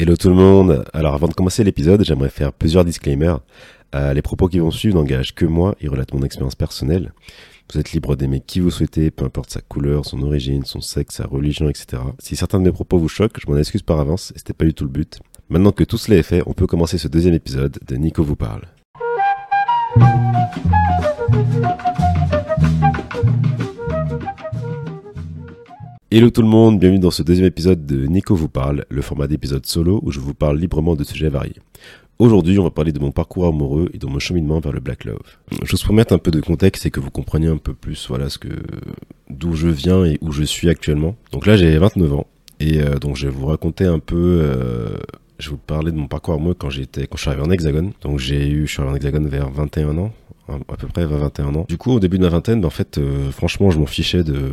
Hello tout le monde. Alors avant de commencer l'épisode, j'aimerais faire plusieurs disclaimers. Euh, les propos qui vont suivre n'engagent que moi et relatent mon expérience personnelle. Vous êtes libre d'aimer qui vous souhaitez, peu importe sa couleur, son origine, son sexe, sa religion, etc. Si certains de mes propos vous choquent, je m'en excuse par avance et c'était pas du tout le but. Maintenant que tout cela est fait, on peut commencer ce deuxième épisode de Nico vous parle. Hello tout le monde, bienvenue dans ce deuxième épisode de Nico vous parle, le format d'épisode solo où je vous parle librement de sujets variés. Aujourd'hui, on va parler de mon parcours amoureux et de mon cheminement vers le Black Love. Je vous promets un peu de contexte et que vous compreniez un peu plus, voilà, ce que, d'où je viens et où je suis actuellement. Donc là, j'ai 29 ans et euh, donc je vais vous raconter un peu, euh, je vais vous parler de mon parcours amoureux quand j'étais, quand je suis arrivé en Hexagone. Donc j'ai eu, je suis arrivé en Hexagone vers 21 ans, à peu près 20-21 ans. Du coup, au début de ma vingtaine, ben, en fait, euh, franchement, je m'en fichais de,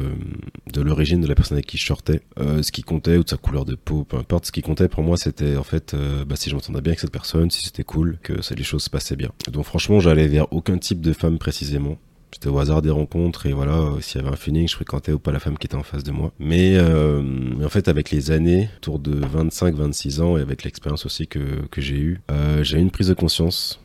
de l'origine de la personne avec qui je sortais. Euh, ce qui comptait, ou de sa couleur de peau, peu importe. Ce qui comptait pour moi, c'était en fait, euh, bah, si je m'entendais bien avec cette personne, si c'était cool, que les choses se passaient bien. Donc franchement, j'allais vers aucun type de femme précisément. C'était au hasard des rencontres et voilà, s'il y avait un feeling, je fréquentais ou pas la femme qui était en face de moi. Mais, en fait, avec les années, autour de 25-26 ans et avec l'expérience aussi que, que j'ai eue, j'ai eu une prise de conscience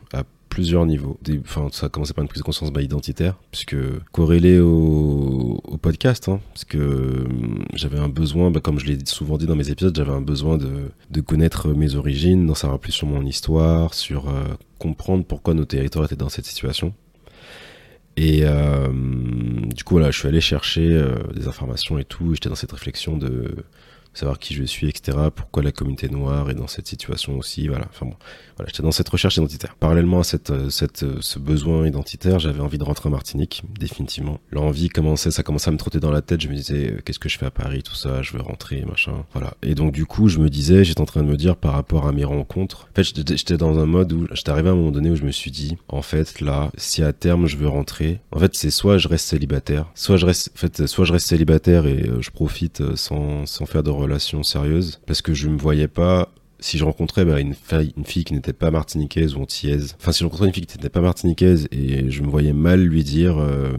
plusieurs niveaux. Enfin, ça a commencé par une prise de conscience bah, identitaire, puisque corrélé au, podcast, hein, parce que hum, j'avais un besoin, bah, comme je l'ai souvent dit dans mes épisodes, j'avais un besoin de, connaître mes origines, d'en savoir plus sur mon histoire, sur euh, comprendre pourquoi nos territoires étaient dans cette situation. Et euh, du coup, voilà, je suis allé chercher euh, des informations et tout. J'étais dans cette réflexion de savoir qui je suis, etc. Pourquoi la communauté noire est dans cette situation aussi. Voilà. Enfin bon, voilà, j'étais dans cette recherche identitaire. Parallèlement à cette, euh, cette, euh, ce besoin identitaire, j'avais envie de rentrer en Martinique, définitivement. L'envie commençait, ça commençait à me trotter dans la tête. Je me disais, euh, qu'est-ce que je fais à Paris, tout ça, je veux rentrer, machin. Voilà. Et donc du coup, je me disais, j'étais en train de me dire par rapport à mes rencontres. En fait, j'étais dans un mode où j'étais arrivé à un moment donné où je me suis dit, en fait, là, si à terme je veux rentrer, en fait, c'est soit je reste célibataire, soit je reste, en fait, soit je reste célibataire et je profite sans, sans faire de relations sérieuses, parce que je me voyais pas si je rencontrais bah, une, fille, une fille qui n'était pas martiniquaise ou antillaise, enfin si je rencontrais une fille qui n'était pas martiniquaise et je me voyais mal lui dire, euh,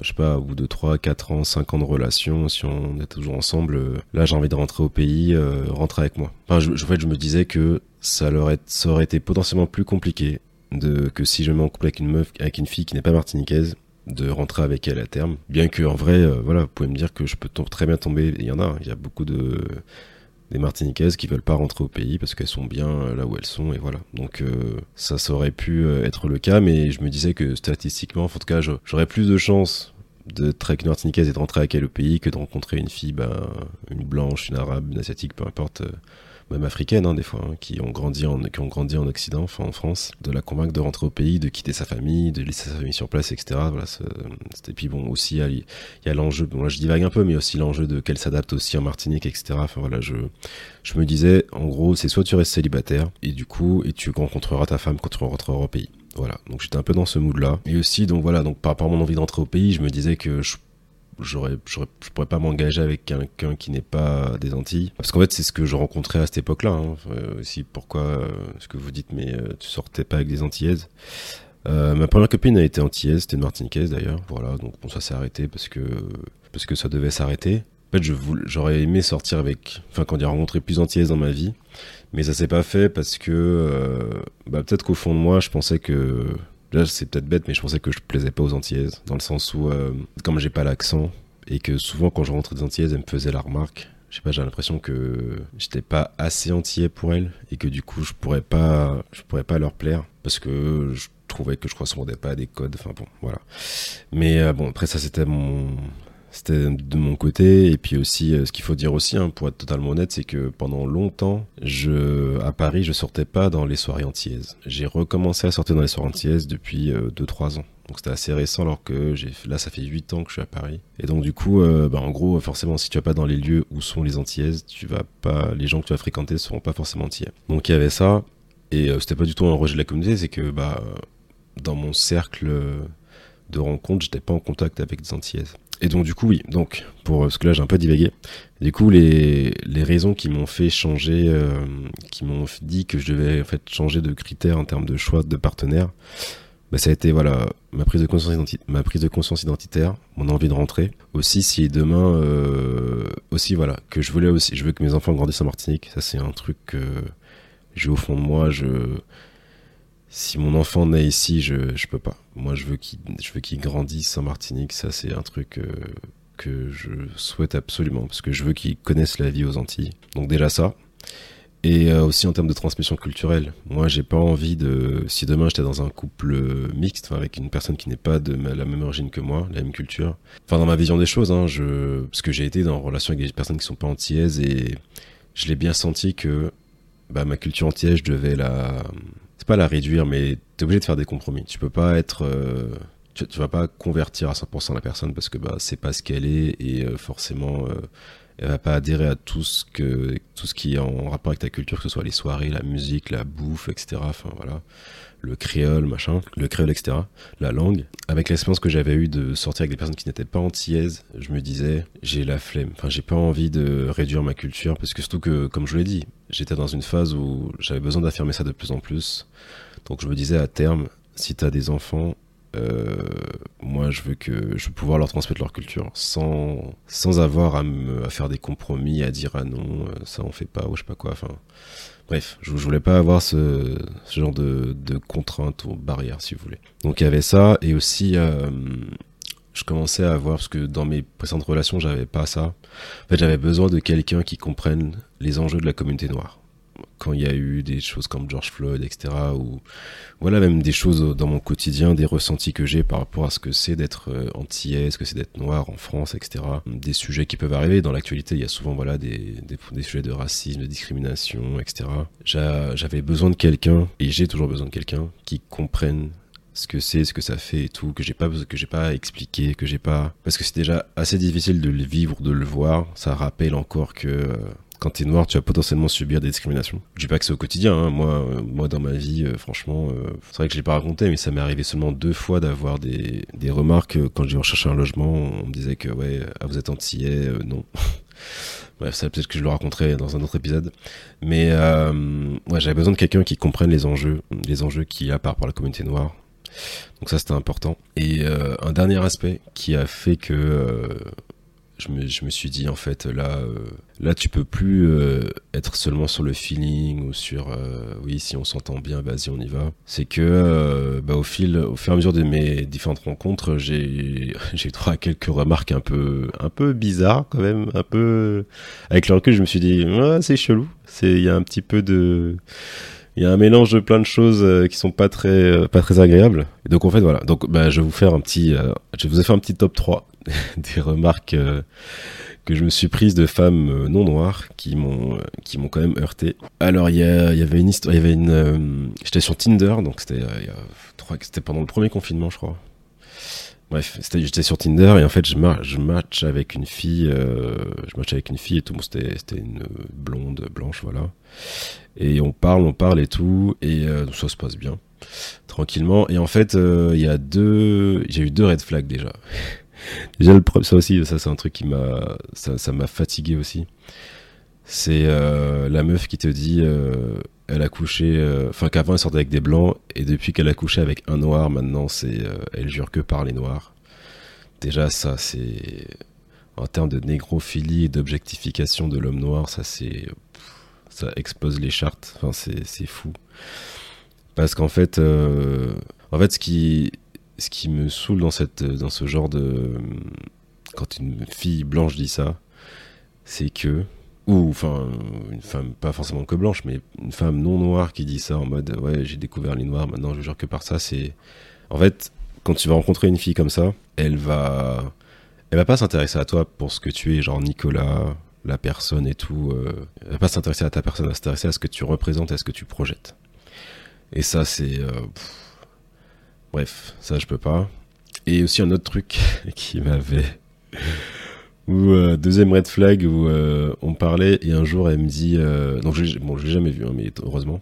je sais pas, au bout de 3, 4 ans, 5 ans de relation, si on est toujours ensemble, euh, là j'ai envie de rentrer au pays, euh, rentre avec moi. Enfin, je, en fait, je me disais que ça, leur ça aurait été potentiellement plus compliqué de, que si je me couple avec une meuf, avec une fille qui n'est pas martiniquaise, de rentrer avec elle à terme. Bien que en vrai, euh, voilà, vous pouvez me dire que je peux très bien tomber. Il y en a, il y a beaucoup de des Martiniquaises qui veulent pas rentrer au pays parce qu'elles sont bien euh, là où elles sont et voilà. Donc euh, ça, aurait pu être le cas, mais je me disais que statistiquement, en tout cas, j'aurais plus de chances d'être avec une Martiniquaise et de rentrer avec elle au pays que de rencontrer une fille, ben, une blanche, une arabe, une asiatique, peu importe même africaines hein, des fois, hein, qui ont grandi en qui ont grandi en Occident, enfin en France, de la convaincre de rentrer au pays, de quitter sa famille, de laisser sa famille sur place, etc. Voilà, et puis bon aussi il y a, l'enjeu, bon là je divague un peu, mais aussi l'enjeu de qu'elle s'adapte aussi en Martinique, etc. Enfin voilà, je je me disais en gros c'est soit tu restes célibataire et du coup et tu rencontreras ta femme quand tu rentreras au pays. Voilà, donc j'étais un peu dans ce mood là. Et aussi donc voilà donc par rapport à mon envie d'entrer au pays, je me disais que je j'aurais, j'aurais, je pourrais pas m'engager avec quelqu'un qui n'est pas des Antilles. Parce qu'en fait, c'est ce que je rencontrais à cette époque-là. Hein. Euh, pourquoi euh, ce que vous dites, mais euh, tu sortais pas avec des Antillaises. ma première copine a été antillaise, c'était une Martiniquaise d'ailleurs. Voilà, donc ça s'est arrêté parce que parce que ça devait s'arrêter. En fait, je j'aurais aimé sortir avec, enfin, quand il a rencontré plus antillaises dans ma vie, mais ça s'est pas fait parce que, bah, peut-être qu'au fond de moi, je pensais que Là, c'est peut-être bête, mais je pensais que je plaisais pas aux Antillaises, dans le sens où, euh, comme j'ai pas l'accent, et que souvent quand je rentrais des Antillaises, elles me faisaient la remarque. Je sais pas, j'ai l'impression que j'étais pas assez antillais pour elles, et que du coup, je pourrais pas, je pourrais pas leur plaire, parce que je trouvais que je correspondais pas à des codes, enfin bon, voilà. Mais euh, bon, après ça, c'était mon, c'était de mon côté. Et puis aussi, euh, ce qu'il faut dire aussi, hein, pour être totalement honnête, c'est que pendant longtemps, je, à Paris, je sortais pas dans les soirées antillaises. J'ai recommencé à sortir dans les soirées antillaises depuis 2-3 euh, ans. Donc c'était assez récent alors que j'ai là ça fait 8 ans que je suis à Paris. Et donc du coup euh, bah, en gros forcément si tu vas pas dans les lieux où sont les antillaises, tu vas pas les gens que tu vas fréquenter seront pas forcément antillais. Donc il y avait ça et c'était pas du tout un rejet de la communauté, c'est que bah dans mon cercle de rencontres, j'étais pas en contact avec des antillaises. Et donc du coup oui, donc pour parce que là j'ai un peu divagué. Du coup les, les raisons qui m'ont fait changer, euh, qui m'ont dit que je devais en fait changer de critères en termes de choix de partenaire, bah, ça a été voilà ma prise de conscience ma prise de conscience identitaire, mon envie de rentrer. Aussi si demain euh, aussi voilà que je voulais aussi je veux que mes enfants grandissent en Martinique, ça c'est un truc que j'ai au fond de moi, je si mon enfant naît ici, je je peux pas. Moi je veux qu'il qu'il grandisse en Martinique, ça c'est un truc euh, que je souhaite absolument parce que je veux qu'ils connaissent la vie aux Antilles. Donc déjà ça. Et euh, aussi en termes de transmission culturelle. Moi, j'ai pas envie de. Si demain j'étais dans un couple mixte, avec une personne qui n'est pas de la même origine que moi, la même culture. Enfin, dans ma vision des choses, hein, je... parce que j'ai été dans relation avec des personnes qui sont pas antillaises et je l'ai bien senti que bah, ma culture antillaise, je devais la. C'est pas la réduire, mais t'es obligé de faire des compromis. Tu peux pas être. Euh, tu, vas pas convertir à 100% la personne parce que bah, c'est pas ce qu'elle est et euh, forcément elle va pas adhérer à tout ce que tout ce qui est en rapport avec ta culture, que ce soit les soirées, la musique, la bouffe, etc. Enfin voilà, le créole, machin, le créole, etc. La langue. Avec l'expérience que j'avais eue de sortir avec des personnes qui n'étaient pas antillaises, je me disais, j'ai la flemme. Enfin, j'ai pas envie de réduire ma culture parce que surtout que, comme je l'ai dit, j'étais dans une phase où j'avais besoin d'affirmer ça de plus en plus. Donc je me disais à terme, si tu as des enfants, euh, moi, je veux que je veux pouvoir leur transmettre leur culture sans sans avoir à me à faire des compromis, à dire ah non, euh, ça on fait pas ou je sais pas quoi. Enfin, bref, je, voulais pas avoir ce, genre de, de contraintes ou barrières, si vous voulez. Donc il y avait ça et aussi euh, je commençais à voir parce que dans mes précédentes relations, j'avais pas ça. En fait, j'avais besoin de quelqu'un qui comprenne les enjeux de la communauté noire quand il y a eu des choses comme George Floyd, etc. Ou voilà même des choses dans mon quotidien, des ressentis que j'ai par rapport à ce que c'est d'être euh, antillais, ce que c'est d'être noir en France, etc. Des sujets qui peuvent arriver dans l'actualité. Il y a souvent voilà des, des, sujets de racisme, de discrimination, etc. J'avais besoin de quelqu'un et j'ai toujours besoin de quelqu'un qui comprenne ce que c'est, ce que ça fait et tout, que j'ai pas que j'ai pas expliqué, que j'ai pas parce que c'est déjà assez difficile de le vivre, de le voir. Ça rappelle encore que euh, quand t'es noir, tu vas potentiellement subir des discriminations. Je dis pas que c'est au quotidien, hein. moi, euh, moi dans ma vie, euh, franchement, euh, c'est vrai que je l'ai pas raconté, mais ça m'est arrivé seulement deux fois d'avoir des, des remarques quand j'ai recherché un logement. On me disait que ouais, ah, vous êtes antillais, non. Bref, ça peut-être que je le raconterai dans un autre épisode. Mais j'avais besoin de quelqu'un qui comprenne les enjeux, les enjeux qu'il y a par rapport à la communauté noire. Donc ça, c'était important. Et un dernier aspect qui a fait que je me, suis dit en fait là euh, là tu peux plus euh, être seulement sur le feeling ou sur euh, oui si on s'entend bien vas-y on y va. C'est que bah, au fil au fur et à mesure de mes différentes rencontres j'ai j'ai droit à quelques remarques un peu un peu bizarres quand même un peu avec le recul je me suis dit c'est chelou. C'est il y a un petit peu de il y a un mélange de plein de choses qui sont pas très pas très agréables. Donc en fait voilà. Donc bah, je vais vous faire un petit je vous ai fait un petit top 3 des remarques euh, que je me suis prise de femmes euh, non noires qui m'ont euh, qui m'ont quand même heurté. Alors il y, avait une histoire, il y avait une, j'étais sur Tinder donc c'était pendant le premier confinement je crois. Bref, j'étais sur Tinder et en fait je, match avec une fille, je match avec une fille et tout, c'était c'était une blonde blanche voilà. Et on parle, on parle et tout et ça se passe bien tranquillement et en fait il y a deux, j'ai eu deux red flags déjà. Déjà, le ça aussi, ça c'est un truc qui m'a, ça, m'a fatigué aussi. C'est euh, la meuf qui te dit, euh, elle a couché, euh, enfin qu'avant elle sortait avec des blancs et depuis qu'elle a couché avec un noir, maintenant c'est, elle jure que par les noirs. Déjà ça c'est, en termes de négrophilie et d'objectification de l'homme noir, ça c'est, ça expose les chartes. Enfin c'est, fou. Parce qu'en fait, en fait ce qui, ce qui me saoule dans, ce genre de. Quand une fille blanche dit ça, c'est que. Ou, enfin, une femme, pas forcément que blanche, mais une femme non noire qui dit ça en mode Ouais, j'ai découvert les noirs, maintenant je jure que par ça, c'est. En fait, quand tu vas rencontrer une fille comme ça, elle va. Elle va pas s'intéresser à toi pour ce que tu es, genre Nicolas, la personne et tout. Euh, elle va pas s'intéresser à ta personne, elle va s'intéresser à ce que tu représentes, à ce que tu projettes. Et ça, c'est. Euh, Bref, ça je peux pas. Et aussi un autre truc qui m'avait... Euh, deuxième red flag où euh, on parlait et un jour elle me dit... Euh, je, bon, je l'ai jamais vu, hein, mais heureusement.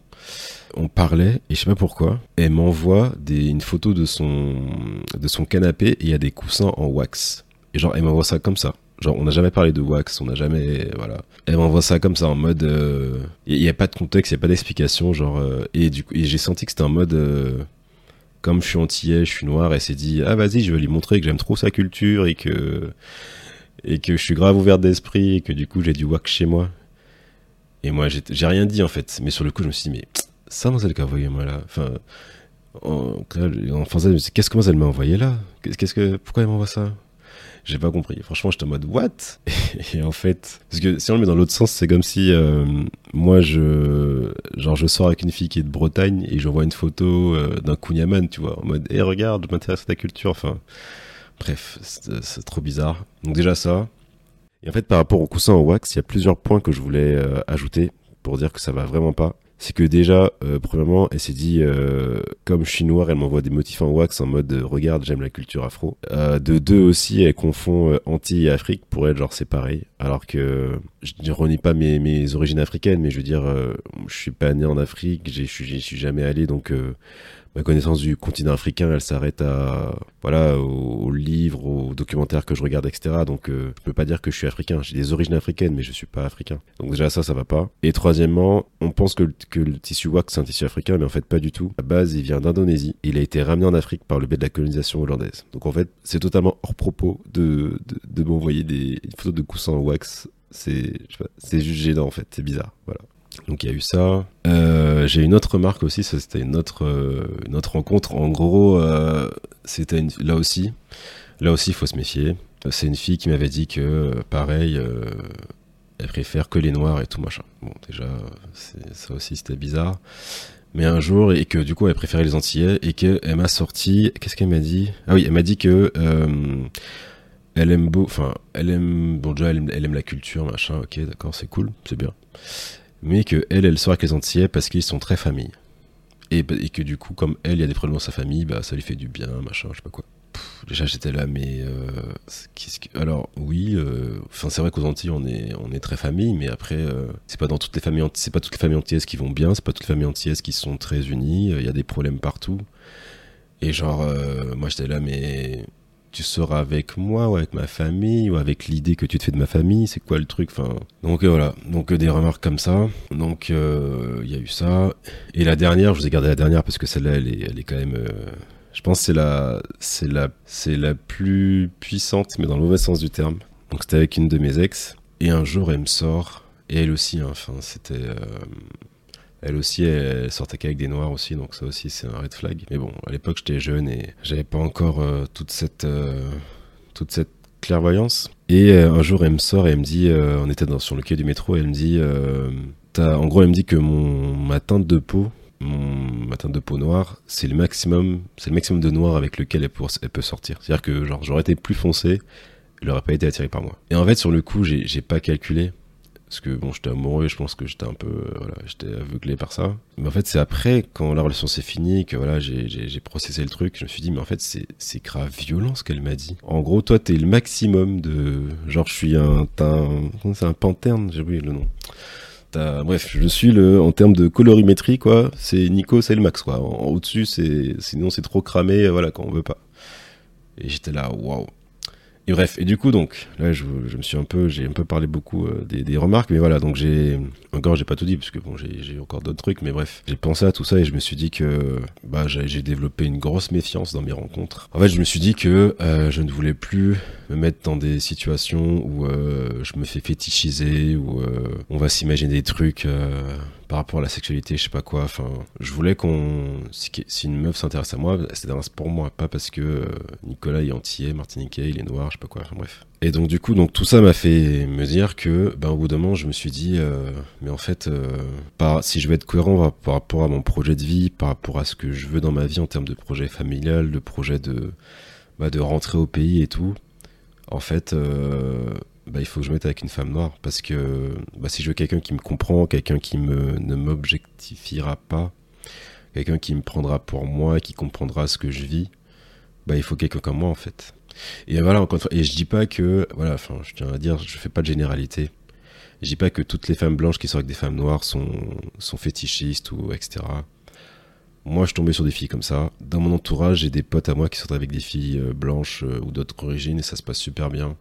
On parlait et je sais pas pourquoi. Elle m'envoie une photo de son, canapé et il y a des coussins en wax. Et genre elle m'envoie ça comme ça. Genre, on n'a jamais parlé de wax, on n'a jamais. Voilà. Elle m'envoie ça comme ça en mode. Il n'y a pas de contexte, il n'y a pas d'explication. Genre, et du coup, j'ai senti que c'était un mode comme je suis antillais, je suis noir, elle s'est dit ah vas-y, je vais lui montrer que j'aime trop sa culture et que et que je suis grave ouvert d'esprit et que du coup j'ai du wax chez moi. Et moi j'ai rien dit en fait, mais sur le coup je me suis dit mais ça c'est le cas, voyez-moi là? Enfin, en, en français, qu'est-ce que elle m'a envoyé là? Qu'est-ce que pourquoi elle m'envoie ça? J'ai pas compris. Franchement, j'étais en mode what? Et en fait, parce que si on le met dans l'autre sens, c'est comme si euh, moi je genre je sors avec une fille qui est de Bretagne et je vois une photo euh, d'un Kunyaman, tu vois, en mode hé regarde, je m'intéresse à ta culture. Enfin, bref, c'est trop bizarre. Donc déjà ça. Et en fait, par rapport au coussin en wax, il y a plusieurs points que je voulais euh, ajouter pour dire que ça va vraiment pas c'est que déjà, euh, premièrement, elle s'est dit, euh, comme je suis noire, elle m'envoie des motifs en wax en mode euh, regarde, j'aime la culture afro. de deux aussi, elle confond anti Afrique. Pour elle, genre c'est pareil. Alors que je ne renie pas mes, mes origines africaines, mais je veux dire, je suis pas né en Afrique, suis, suis jamais allé, donc ma connaissance du continent africain, elle s'arrête à voilà aux, livres, aux documentaires que je regarde, etc. Donc euh, je peux pas dire que je suis africain. J'ai des origines africaines, mais je suis pas africain. Donc déjà ça, ça va pas. Et troisièmement, on pense que, le tissu wax c'est un tissu africain, mais en fait pas du tout. À base, il vient d'Indonésie. Il a été ramené en Afrique par le biais de la colonisation hollandaise. Donc en fait, c'est totalement hors propos de de, de m'envoyer des photos de coussins wax. C'est c'est juste gênant en fait. C'est bizarre. Voilà. Donc il y a eu ça. Euh, j'ai une autre remarque aussi, c'était euh, une autre rencontre. En gros, euh, c'était là aussi, là aussi il faut se méfier. C'est une fille qui m'avait dit que pareil, elle préfère que les noirs et tout machin. Bon déjà, ça aussi c'était bizarre. Mais un jour et que du coup elle préférait les Antillais et qu'elle m'a sorti. Qu'est-ce qu'elle m'a dit? Ah oui, elle m'a dit que elle aime beau, enfin elle aime bon déjà elle aime la culture machin. Ok d'accord c'est cool, c'est bien mais que elle, elle sort avec les Antillais parce qu'ils sont très famille. Et, et, que du coup, comme elle, il y a des problèmes dans sa famille, bah ça lui fait du bien, machin, je sais pas quoi. déjà j'étais là, mais euh, que... alors oui, euh, enfin c'est vrai qu'aux Antilles on est on est très famille, mais après euh, c'est pas dans toutes les familles, c'est pas toutes les familles antillaises qui vont bien, c'est pas toutes les familles antillaises qui sont très unies, il y a des problèmes partout. Et genre moi j'étais là, mais tu seras avec moi ou avec ma famille ou avec l'idée que tu te fais de ma famille c'est quoi le truc enfin. Donc euh, voilà. Donc euh, des remarques comme ça. Donc euh, il y a eu ça. Et la dernière je vous ai gardé la dernière parce que celle-là elle est, elle est quand même je pense c'est la c'est la c'est la plus puissante mais dans le mauvais sens du terme. Donc c'était avec une de mes ex. Et un jour elle me sort. Et elle aussi hein, enfin c'était elle aussi, elle sortait qu'avec des noirs aussi, donc ça aussi c'est un red flag. Mais bon, à l'époque j'étais jeune et j'avais pas encore euh, toute cette euh, toute cette clairvoyance. Et euh, un jour elle me sort et elle me dit, on était dans, sur le quai du métro, et elle me dit, en gros elle me dit que mon ma teinte de peau, mon, ma teinte de peau noire, c'est le maximum, c'est le maximum de noir avec lequel elle, elle peut sortir. C'est-à-dire que genre j'aurais été plus foncé, elle aurait pas été attirée par moi. Et en fait sur le coup j'ai pas calculé parce que bon, j'étais amoureux, je pense que j'étais un peu, euh, voilà, j'étais aveuglé par ça. Mais en fait, c'est après, quand la relation s'est finie, que voilà, j'ai processé le truc, je me suis dit, mais en fait, c'est grave violent ce qu'elle m'a dit. En gros, toi, t'es le maximum de, genre, je suis un, c'est un panterne, j'ai oublié le nom. Bref, je suis le, en termes de colorimétrie, quoi, c'est Nico, c'est le max, quoi. Au-dessus, c'est, sinon c'est trop cramé, voilà, quand on veut pas. Et j'étais là, waouh. Et bref, et du coup donc là je, me suis un peu j'ai un peu parlé beaucoup euh, des, remarques, mais voilà donc j'ai encore j'ai pas tout dit parce que bon j'ai encore d'autres trucs, mais bref j'ai pensé à tout ça et je me suis dit que bah j'ai développé une grosse méfiance dans mes rencontres. En fait je me suis dit que euh, je ne voulais plus me mettre dans des situations où euh, je me fais fétichiser, où on va s'imaginer des trucs par rapport à la sexualité, je sais pas quoi. Enfin, je voulais qu'on, si, une meuf s'intéresse à moi, c'est pour moi, pas parce que euh, Nicolas est antillais, martiniquais, il est noir, je sais pas quoi. Enfin, bref. Et donc du coup, donc tout ça m'a fait me dire que, ben au bout d'un moment, je me suis dit, euh, mais en fait, euh, si je veux être cohérent par rapport à mon projet de vie, par rapport à ce que je veux dans ma vie en termes de projet familial, de projet de, bah, de rentrer au pays et tout, en fait, bah, il faut que je mette avec une femme noire parce que bah, si je veux quelqu'un qui me comprend, quelqu'un qui me, ne m'objectifiera pas, quelqu'un qui me prendra pour moi, qui comprendra ce que je vis, bah, il faut quelqu'un comme moi en fait. Et voilà, encore et je dis pas que, voilà, enfin, je tiens à dire, je fais pas de généralité. Je dis pas que toutes les femmes blanches qui sortent avec des femmes noires sont, sont fétichistes ou etc. Moi, je tombais sur des filles comme ça. Dans mon entourage, j'ai des potes à moi qui sortent avec des filles euh, blanches euh, ou d'autres origines et ça se passe super bien.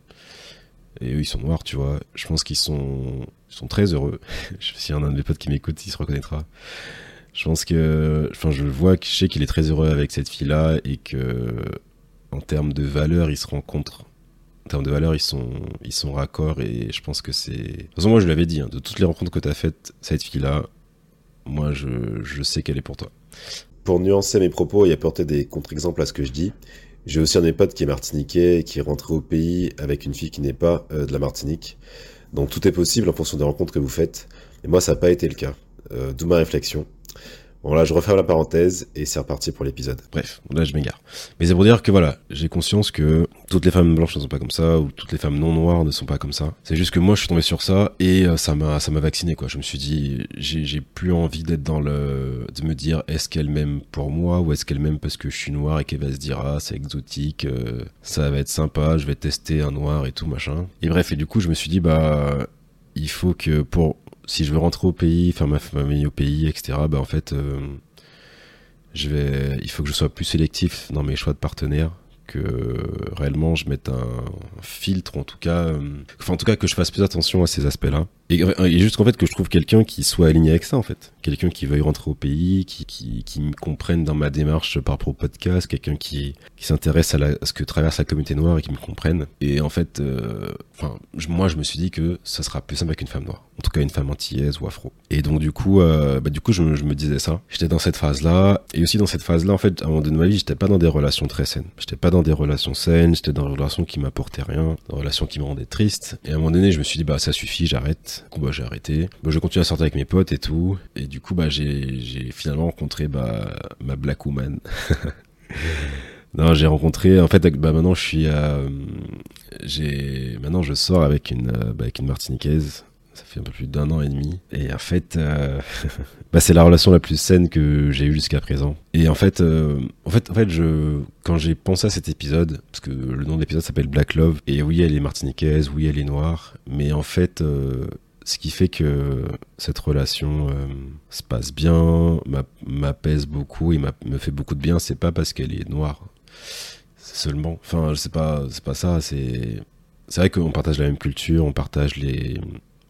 Et eux, ils sont noirs, tu vois. Je pense qu'ils sont, sont très heureux. si y en a un de mes potes qui m'écoute, il se reconnaîtra. Je pense que, enfin, je vois je sais qu'il est très heureux avec cette fille-là et que, en termes de valeur, ils se rencontrent. En termes de valeur, ils sont, ils sont raccords et je pense que c'est. De toute façon, moi, je l'avais dit, hein, de toutes les rencontres que tu as faites, cette fille-là, moi, je, je sais qu'elle est pour toi. Pour nuancer mes propos et apporter des contre-exemples à ce que je dis, j'ai aussi un de mes potes qui est martiniquais qui est rentré au pays avec une fille qui n'est pas euh, de la Martinique. Donc tout est possible en fonction des rencontres que vous faites. Et moi, ça n'a pas été le cas. Euh, D'où ma réflexion. Bon là, je referme la parenthèse et c'est reparti pour l'épisode. Bref, là je m'égare. Mais c'est pour dire que voilà, j'ai conscience que toutes les femmes blanches ne sont pas comme ça ou toutes les femmes non noires ne sont pas comme ça. C'est juste que moi je suis tombé sur ça et euh, ça m'a ça m'a vacciné quoi. Je me suis dit j'ai plus envie d'être dans le de me dire est-ce qu'elle m'aime pour moi ou est-ce qu'elle m'aime parce que je suis noir et qu'elle va se dire ah c'est exotique, euh, ça va être sympa, je vais tester un noir et tout machin. Et bref et du coup je me suis dit bah il faut que pour si je veux rentrer au pays, faire ma famille au pays, etc., bah en fait, euh, il faut que je sois plus sélectif dans mes choix de partenaires que réellement je mette un filtre, en tout cas, euh, en tout cas que je fasse plus attention à ces aspects-là. Et, et juste qu'en fait que je trouve quelqu'un qui soit aligné avec ça en fait, quelqu'un qui veuille rentrer au pays, qui, qui, qui me comprenne dans ma démarche par rapport au podcast, quelqu'un qui, qui s'intéresse à, à ce que traverse la communauté noire et qui me comprenne. Et en fait, euh, enfin moi je me suis dit que ça sera plus simple avec une femme noire, en tout cas une femme antillaise ou afro. Et donc du coup, euh, bah, du coup je, me- je me disais ça. J'étais dans cette phase-là et aussi dans cette phase-là en fait, à un moment donné de ma vie, j'étais pas dans des relations très saines. J'étais pas dans des relations saines, j'étais dans des relations qui m'apportaient rien, des relations qui me rendaient triste. Et à un moment donné, je me suis dit bah ça suffit, j'arrête. Bah j'ai arrêté. Bah, je continue à sortir avec mes potes et tout. Et du coup bah j'ai finalement rencontré bah ma black woman. Non, j'ai rencontré. En fait, bah maintenant, je suis. euh, maintenant, je sors avec une euh, bah, avec une Martiniquaise. Ça fait un peu plus d'un an et demi. Et en fait, euh, bah, c'est la relation la plus saine que j'ai eue jusqu'à présent. Et en fait, euh, en fait, en fait, je quand j'ai pensé à cet épisode, parce que le nom de l'épisode s'appelle Black Love. Et oui, elle est martiniquaise, oui, elle est noire. Mais en fait. Ce qui fait que cette relation euh, se passe bien, m'a- m'apaise beaucoup et me fait beaucoup de bien, c'est pas parce qu'elle est noire seulement. Enfin, sais pas, c'est pas ça. C'est c'est vrai qu'on partage la même culture, on partage les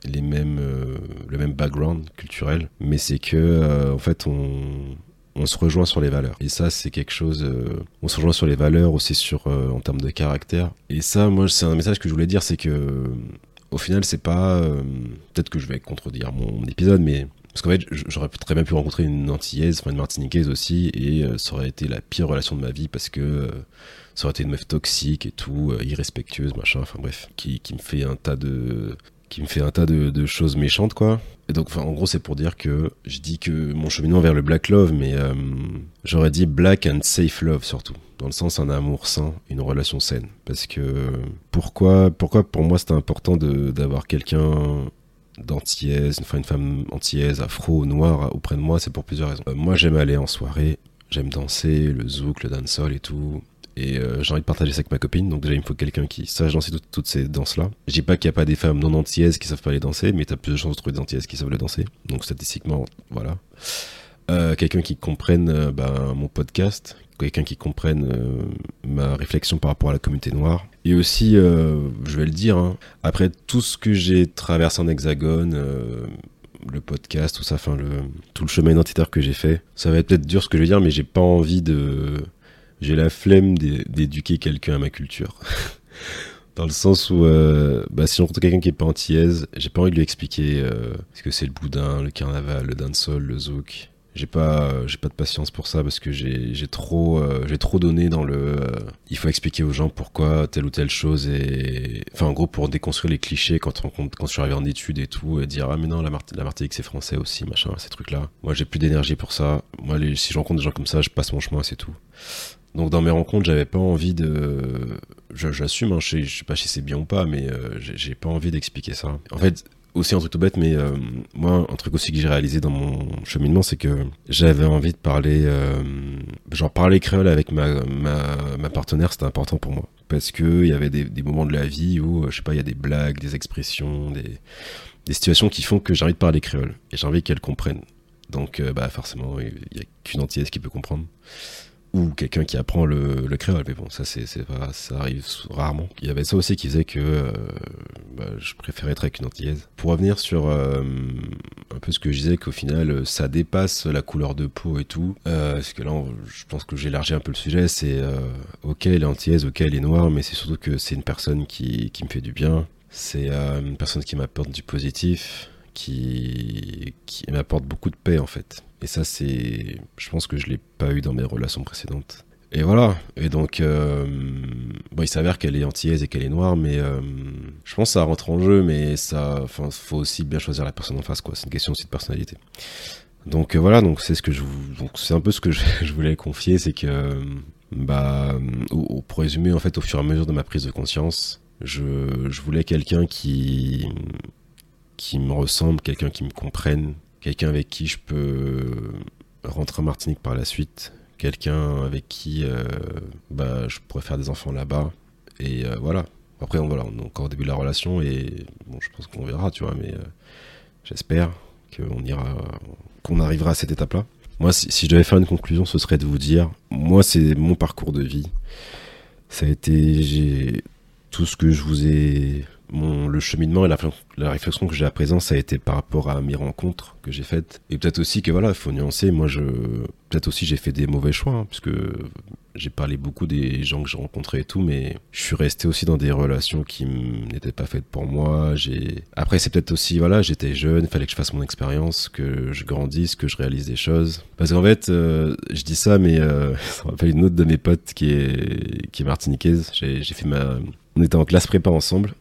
les mêmes euh, le même background culturel, mais c'est que euh, en fait on on se rejoint sur les valeurs. Et ça, c'est quelque chose. on se rejoint sur les valeurs aussi sur en termes de caractère. Et ça, moi, c'est un message que je voulais dire, c'est que au final, c'est pas. euh, Peut-être que je vais contredire mon épisode, mais parce qu'en fait, j'aurais très bien pu rencontrer une Antillaise, enfin une Martiniquaise aussi, et euh, ça aurait été la pire relation de ma vie parce que euh, ça aurait été une meuf toxique et tout, irrespectueuse, machin, enfin bref, qui, me fait un tas de qui me fait un tas de choses méchantes quoi. Et donc en gros c'est pour dire que je dis que mon cheminement vers le black love mais euh, j'aurais dit black and safe love surtout dans le sens un amour sain, une relation saine parce que pourquoi pourquoi pour moi c'était important d'avoir quelqu'un d'antillaise, enfin une femme antillaise, afro, noire auprès de moi, c'est pour plusieurs raisons. Euh, moi j'aime aller en soirée, j'aime danser, le zouk, le dancehall et tout. Et euh, j'ai envie de partager ça avec ma copine, donc déjà il me faut quelqu'un qui sache danser toutes, ces danses-là. Je dis pas qu'il n'y a pas des femmes non antillaises qui savent pas les danser, mais t'as plus de chances de trouver des antillaises qui savent le danser. Donc statistiquement, voilà. Euh, quelqu'un qui comprenne euh, ben, mon podcast, quelqu'un qui comprenne ma réflexion par rapport à la communauté noire. Et aussi, je vais le dire, hein, après tout ce que j'ai traversé en hexagone, le podcast, tout ça, le tout le chemin identitaire que j'ai fait, ça va être peut-être dur ce que je vais dire, mais j'ai pas envie de, j'ai la flemme d'é- d'éduquer quelqu'un à ma culture. Dans le sens où, euh, bah, si on rencontre quelqu'un qui est pas antillaise, j'ai pas envie de lui expliquer euh, ce que c'est le boudin, le carnaval, le dancehall, le zouk. J'ai pas, euh, pas de patience pour ça parce que j'ai, trop, j'ai trop donné dans le. il faut expliquer aux gens pourquoi telle ou telle chose et, enfin, en gros, pour déconstruire les clichés quand on, quand je suis arrivé en études et tout, et dire ah mais non la, Mart- la Martinique c'est français aussi, machin, ces trucs-là. Moi, j'ai plus d'énergie pour ça. Moi, si je rencontre des gens comme ça, je passe mon chemin, c'est tout. Donc dans mes rencontres, j'avais pas envie de, j'assume, hein, je, sais, pas si c'est bien ou pas, mais euh, j'ai pas envie d'expliquer ça. En fait, aussi un truc tout bête, mais euh, moi, un truc aussi que j'ai réalisé dans mon cheminement, c'est que j'avais envie de parler, euh, genre parler créole avec ma, ma, ma partenaire, c'était important pour moi. Parce que il y avait des, moments de la vie où, je sais pas, il y a des blagues, des expressions, des, des situations qui font que j'ai envie de parler créole. Et j'ai envie qu'elle comprenne. Donc, bah, forcément, il y a qu'une antillaise qui peut comprendre. Ou quelqu'un qui apprend le, le créole. Mais bon, ça, c'est, ça arrive rarement. Il y avait ça aussi qui faisait que euh, bah, je préférais être avec une antillaise. Pour revenir sur euh, un peu ce que je disais, qu'au final, ça dépasse la couleur de peau et tout. Euh, parce que là, je pense que j'ai élargi un peu le sujet. C'est euh, ok, elle est antillaise, ok, elle est noire, mais c'est surtout que c'est une personne qui, qui me fait du bien. C'est euh, une personne qui m'apporte du positif, qui, m'apporte beaucoup de paix en fait. Et ça, c'est, je pense que je l'ai pas eu dans mes relations précédentes. Et voilà. Et donc, euh, bon, il s'avère qu'elle est antillaise et qu'elle est noire, mais euh, je pense que ça rentre en jeu, mais ça, enfin, faut aussi bien choisir la personne en face, quoi. C'est une question aussi de personnalité. Donc euh, voilà, donc c'est ce que donc c'est un peu ce que je, voulais confier, c'est que, bah, au- pour résumer, en fait, au fur et à mesure de ma prise de conscience, je, je voulais quelqu'un qui, qui me ressemble, quelqu'un qui me comprenne, quelqu'un avec qui je peux rentrer en Martinique par la suite, quelqu'un avec qui euh, bah, je pourrais faire des enfants là-bas. Et euh, voilà. Après, on, est encore au début de la relation et bon, je pense qu'on verra, tu vois, mais euh, j'espère qu'on ira, qu'on arrivera à cette étape-là. Moi, si, si je devais faire une conclusion, ce serait de vous dire, moi, c'est mon parcours de vie. Ça a été, j'ai tout ce que je vous ai mon, le cheminement et la, réflexion que j'ai à présent, ça a été par rapport à mes rencontres que j'ai faites. Et peut-être aussi que voilà, il faut nuancer. Moi, je, peut-être aussi j'ai fait des mauvais choix, hein, parce que j'ai parlé beaucoup des gens que j'ai rencontrés et tout, mais je suis resté aussi dans des relations qui n'étaient pas faites pour moi. J'ai, après, c'est peut-être aussi, voilà, j'étais jeune, il fallait que je fasse mon expérience, que je grandisse, que je réalise des choses. Parce qu'en fait, euh, je dis ça, mais euh, ça me rappelle une autre de mes potes qui est, qui est martiniquaise. J'ai, j'ai fait ma, on était en classe prépa ensemble.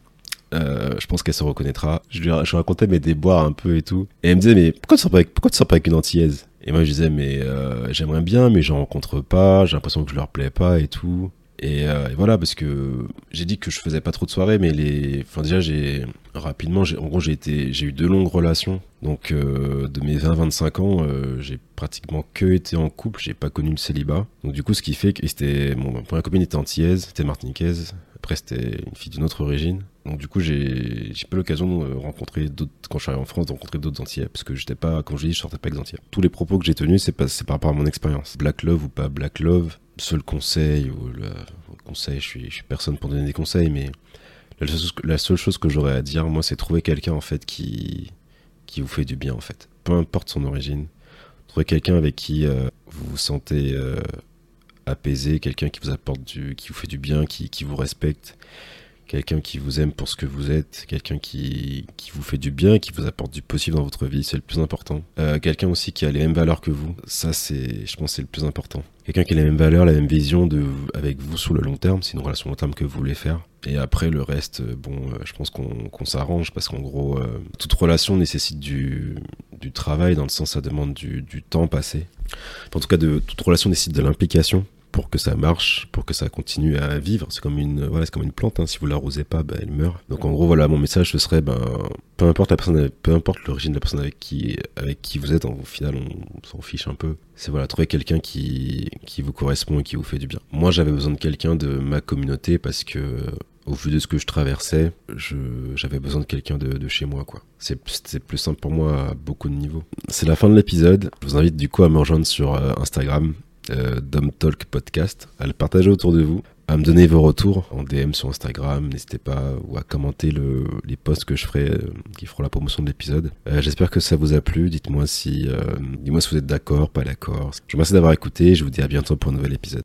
Euh, je pense qu'elle se reconnaîtra. Je lui, racontais mes déboires un peu et tout. Et elle me disait, mais pourquoi tu sors pas avec, tu sors pas avec une antillaise? Et moi, je disais, mais euh, j'aimerais bien, mais j'en rencontre pas. J'ai l'impression que je leur plais pas et tout. Et, euh, et voilà, parce que j'ai dit que je faisais pas trop de soirées, mais les, enfin déjà j'ai rapidement, j'ai, en gros j'ai été, eu deux longues relations. Donc de mes 20-25 ans, j'ai pratiquement que été en couple, j'ai pas connu le célibat. Donc du coup, ce qui fait que c'était, bon, première copine était antillaise, c'était martiniquaise. Après, c'était une fille d'une autre origine. Donc, du coup, j'ai, pas l'occasion de rencontrer d'autres, quand je suis arrivé en France, de rencontrer d'autres Antillais. Parce que j'étais pas, comme je dis, je sortais pas avec Antillais. Tous les propos que j'ai tenus, c'est, par rapport à mon expérience. Black love ou pas black love. Seul conseil, ou conseil, je suis, suis personne pour donner des conseils, mais la seule, chose, la seule chose que j'aurais à dire, moi, c'est trouver quelqu'un, en fait, qui, qui vous fait du bien, en fait. Peu importe son origine. Trouver quelqu'un avec qui euh, vous vous sentez euh, apaisé, quelqu'un qui vous apporte du, qui vous fait du bien, qui, qui vous respecte, quelqu'un qui vous aime pour ce que vous êtes, quelqu'un qui, qui vous fait du bien, qui vous apporte du possible dans votre vie, c'est le plus important. Euh, quelqu'un aussi qui a les mêmes valeurs que vous, ça c'est, je pense, c'est le plus important. Quelqu'un qui a les mêmes valeurs, la même vision de, avec vous sur le long terme, c'est une relation long terme que vous voulez faire. Et après le reste, bon, euh, je pense qu'on s'arrange parce qu'en gros, euh, toute relation nécessite du, du travail dans le sens ça demande du, du temps passé. En tout cas, de, toute relation nécessite de l'implication pour que ça marche, pour que ça continue à vivre. C'est comme une, voilà, c'est comme une plante. Hein. Si vous l'arrosez pas, ben, elle meurt. Donc en gros, voilà, mon message ce serait, ben, peu importe la personne, peu importe l'origine de la personne avec qui, avec qui vous êtes, au final, on, s'en fiche un peu. C'est voilà, trouver quelqu'un qui, qui vous correspond et qui vous fait du bien. Moi, j'avais besoin de quelqu'un de ma communauté parce que au vu de ce que je traversais, j'avais besoin de quelqu'un de, de, chez moi, quoi. C'est, c'est plus simple pour moi à beaucoup de niveaux. C'est la fin de l'épisode. Je vous invite du coup à me rejoindre sur euh, Instagram, euh, Dom Talk Podcast, à le partager autour de vous, à me donner vos retours en DM sur Instagram, n'hésitez pas, ou à commenter le, les posts que je ferai, euh, qui feront la promotion de l'épisode. Euh, j'espère que ça vous a plu, dites-moi si, euh, dites-moi si vous êtes d'accord, pas d'accord. Je vous remercie d'avoir écouté, je vous dis à bientôt pour un nouvel épisode.